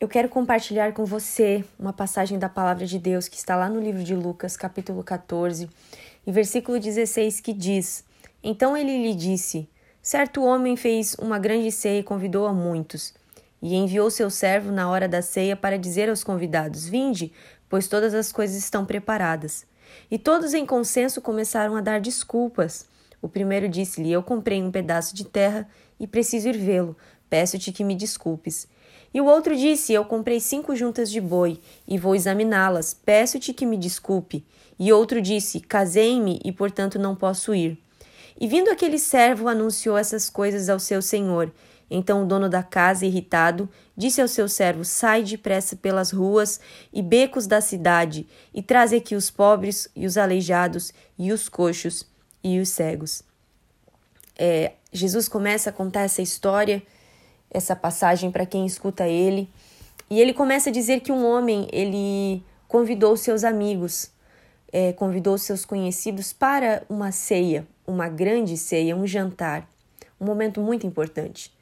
Eu quero compartilhar com você uma passagem da palavra de Deus que está lá no livro de Lucas, capítulo 14, e versículo 16, que diz: Então ele lhe disse: Certo homem fez uma grande ceia e convidou a muitos, e enviou seu servo na hora da ceia para dizer aos convidados: Vinde, pois todas as coisas estão preparadas. E todos em consenso começaram a dar desculpas. O primeiro disse-lhe: Eu comprei um pedaço de terra e preciso ir vê-lo. Peço-te que me desculpes. E o outro disse: Eu comprei cinco juntas de boi e vou examiná-las. Peço-te que me desculpe. E outro disse: Casei-me e, portanto, não posso ir. E vindo aquele servo, anunciou essas coisas ao seu senhor. Então o dono da casa, irritado, disse ao seu servo: Sai depressa pelas ruas e becos da cidade e traze aqui os pobres e os aleijados e os coxos e os cegos. É, Jesus começa a contar essa história essa passagem para quem escuta ele. E ele começa a dizer que um homem ele convidou seus amigos, é, convidou seus conhecidos para uma ceia, uma grande ceia, um jantar, um momento muito importante.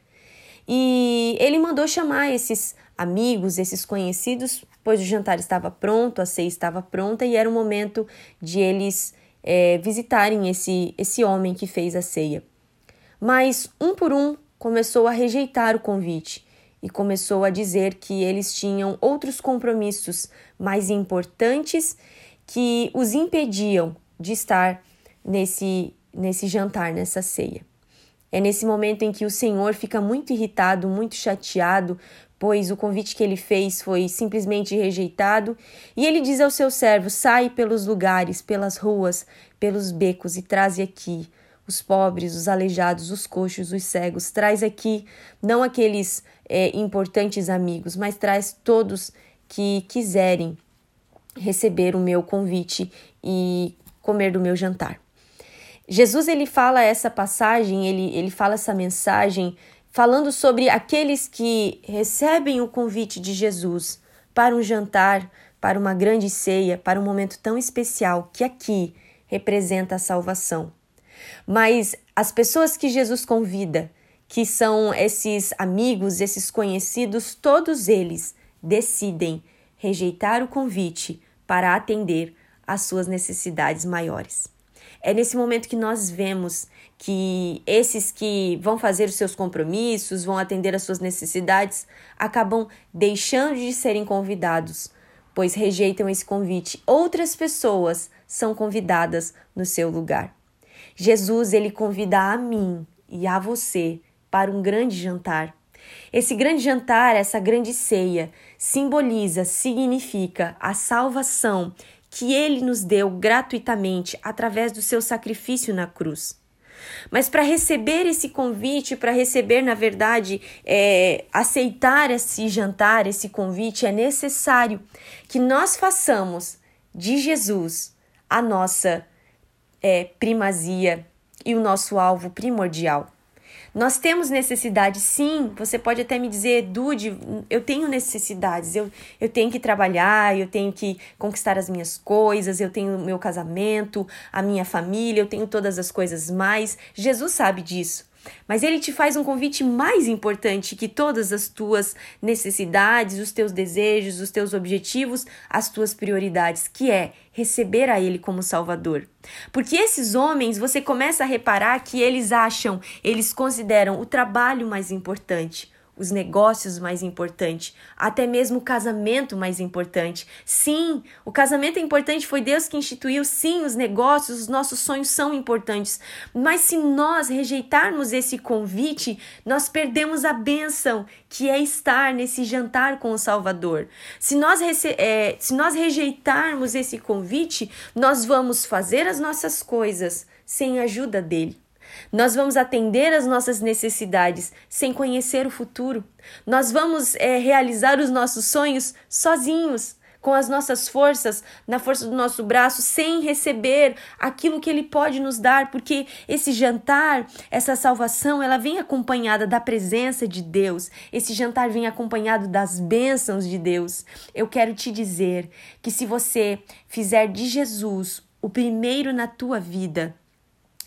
E ele mandou chamar esses amigos, esses conhecidos, pois o jantar estava pronto, a ceia estava pronta e era o momento de eles é, visitarem esse, esse homem que fez a ceia. Mas um por um começou a rejeitar o convite e começou a dizer que eles tinham outros compromissos mais importantes que os impediam de estar nesse, nesse jantar, nessa ceia. É nesse momento em que o Senhor fica muito irritado, muito chateado, pois o convite que ele fez foi simplesmente rejeitado, e ele diz ao seu servo: Sai pelos lugares, pelas ruas, pelos becos e traze aqui os pobres, os aleijados, os coxos, os cegos. Traz aqui não aqueles é, importantes amigos, mas traz todos que quiserem receber o meu convite e comer do meu jantar. Jesus ele fala essa passagem, ele, ele fala essa mensagem falando sobre aqueles que recebem o convite de Jesus para um jantar, para uma grande ceia, para um momento tão especial que aqui representa a salvação. Mas as pessoas que Jesus convida, que são esses amigos, esses conhecidos, todos eles decidem rejeitar o convite para atender às suas necessidades maiores. É nesse momento que nós vemos que esses que vão fazer os seus compromissos, vão atender às suas necessidades, acabam deixando de serem convidados, pois rejeitam esse convite. Outras pessoas são convidadas no seu lugar. Jesus ele convida a mim e a você para um grande jantar. Esse grande jantar, essa grande ceia, simboliza, significa a salvação que ele nos deu gratuitamente através do seu sacrifício na cruz. Mas para receber esse convite, para receber, na verdade, é, aceitar esse jantar, esse convite, é necessário que nós façamos de Jesus a nossa é, primazia e o nosso alvo primordial. Nós temos necessidade, sim. Você pode até me dizer, Dude, eu tenho necessidades, eu, eu tenho que trabalhar, eu tenho que conquistar as minhas coisas, eu tenho meu casamento, a minha família, eu tenho todas as coisas mais. Jesus sabe disso. Mas ele te faz um convite mais importante que todas as tuas necessidades, os teus desejos, os teus objetivos, as tuas prioridades, que é receber a ele como Salvador. Porque esses homens, você começa a reparar que eles acham, eles consideram o trabalho mais importante, os negócios mais importantes, até mesmo o casamento mais importante. Sim, o casamento é importante, foi Deus que instituiu. Sim, os negócios, os nossos sonhos são importantes. Mas se nós rejeitarmos esse convite, nós perdemos a bênção que é estar nesse jantar com o Salvador. Se nós, é, se nós rejeitarmos esse convite, nós vamos fazer as nossas coisas sem a ajuda dele. Nós vamos atender às nossas necessidades sem conhecer o futuro. Nós vamos é, realizar os nossos sonhos sozinhos, com as nossas forças, na força do nosso braço, sem receber aquilo que Ele pode nos dar, porque esse jantar, essa salvação, ela vem acompanhada da presença de Deus. Esse jantar vem acompanhado das bênçãos de Deus. Eu quero te dizer que se você fizer de Jesus o primeiro na tua vida,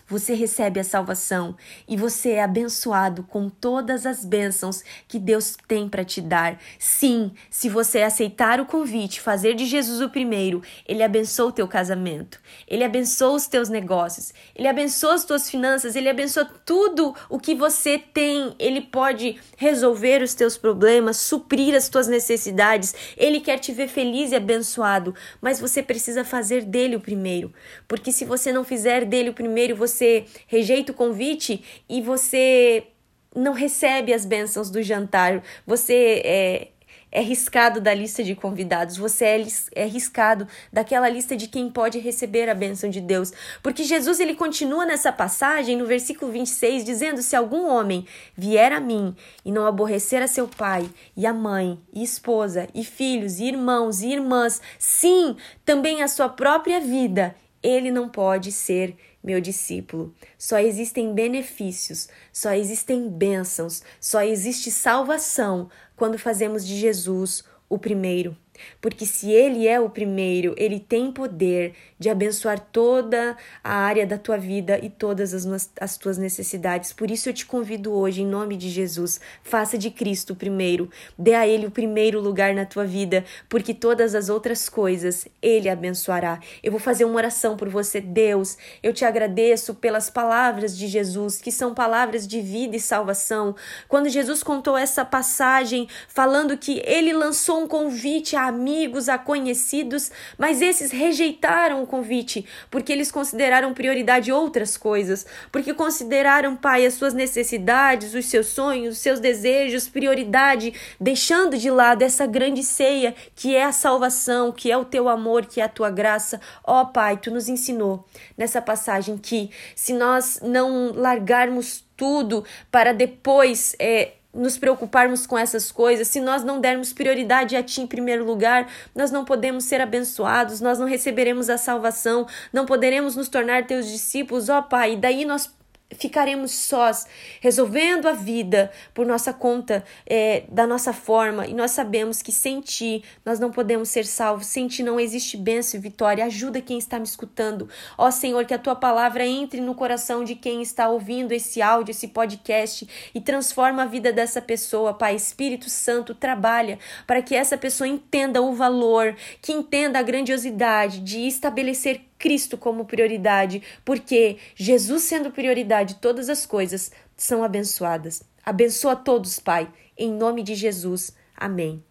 você recebe a salvação e você é abençoado com todas as bênçãos que Deus tem para te dar. Sim, se você aceitar o convite, fazer de Jesus o primeiro, ele abençoa o teu casamento, ele abençoa os teus negócios, ele abençoa as tuas finanças, ele abençoa tudo o que você tem. Ele pode resolver os teus problemas, suprir as tuas necessidades. Ele quer te ver feliz e abençoado, mas você precisa fazer dele o primeiro, porque se você não fizer dele o primeiro, você rejeita o convite e você não recebe as bênçãos do jantar. Você é, é riscado da lista de convidados, você é, é riscado daquela lista de quem pode receber a bênção de Deus. Porque Jesus ele continua nessa passagem, no versículo 26, dizendo: Se algum homem vier a mim e não aborrecer a seu pai, e a mãe, e esposa, e filhos, e irmãos, e irmãs, sim, também a sua própria vida, ele não pode ser meu discípulo. Só existem benefícios, só existem bênçãos, só existe salvação quando fazemos de Jesus o primeiro. Porque se ele é o primeiro, ele tem poder de abençoar toda a área da tua vida e todas as, as tuas necessidades. Por isso eu te convido hoje, em nome de Jesus, faça de Cristo o primeiro, dê a ele o primeiro lugar na tua vida, porque todas as outras coisas ele abençoará. Eu vou fazer uma oração por você, Deus. Eu te agradeço pelas palavras de Jesus, que são palavras de vida e salvação. Quando Jesus contou essa passagem falando que ele lançou um convite a amigos, a conhecidos, mas esses rejeitaram convite, porque eles consideraram prioridade outras coisas, porque consideraram, Pai, as suas necessidades, os seus sonhos, os seus desejos, prioridade, deixando de lado essa grande ceia que é a salvação, que é o teu amor, que é a tua graça. Ó, oh, Pai, tu nos ensinou nessa passagem que se nós não largarmos tudo para depois é, nos preocuparmos com essas coisas, se nós não dermos prioridade a Ti em primeiro lugar, nós não podemos ser abençoados, nós não receberemos a salvação, não poderemos nos tornar Teus discípulos, ó Pai. E daí nós ficaremos sós, resolvendo a vida por nossa conta, é, da nossa forma, e nós sabemos que sem Ti nós não podemos ser salvos, sem Ti não existe bênção e vitória. Ajuda quem está me escutando. Ó Senhor, que a Tua palavra entre no coração de quem está ouvindo esse áudio, esse podcast, e transforma a vida dessa pessoa, Pai. Espírito Santo, trabalha para que essa pessoa entenda o valor, que entenda a grandiosidade de estabelecer Cristo como prioridade, porque Jesus sendo prioridade, todas as coisas são abençoadas. Abençoa todos, Pai, em nome de Jesus. Amém.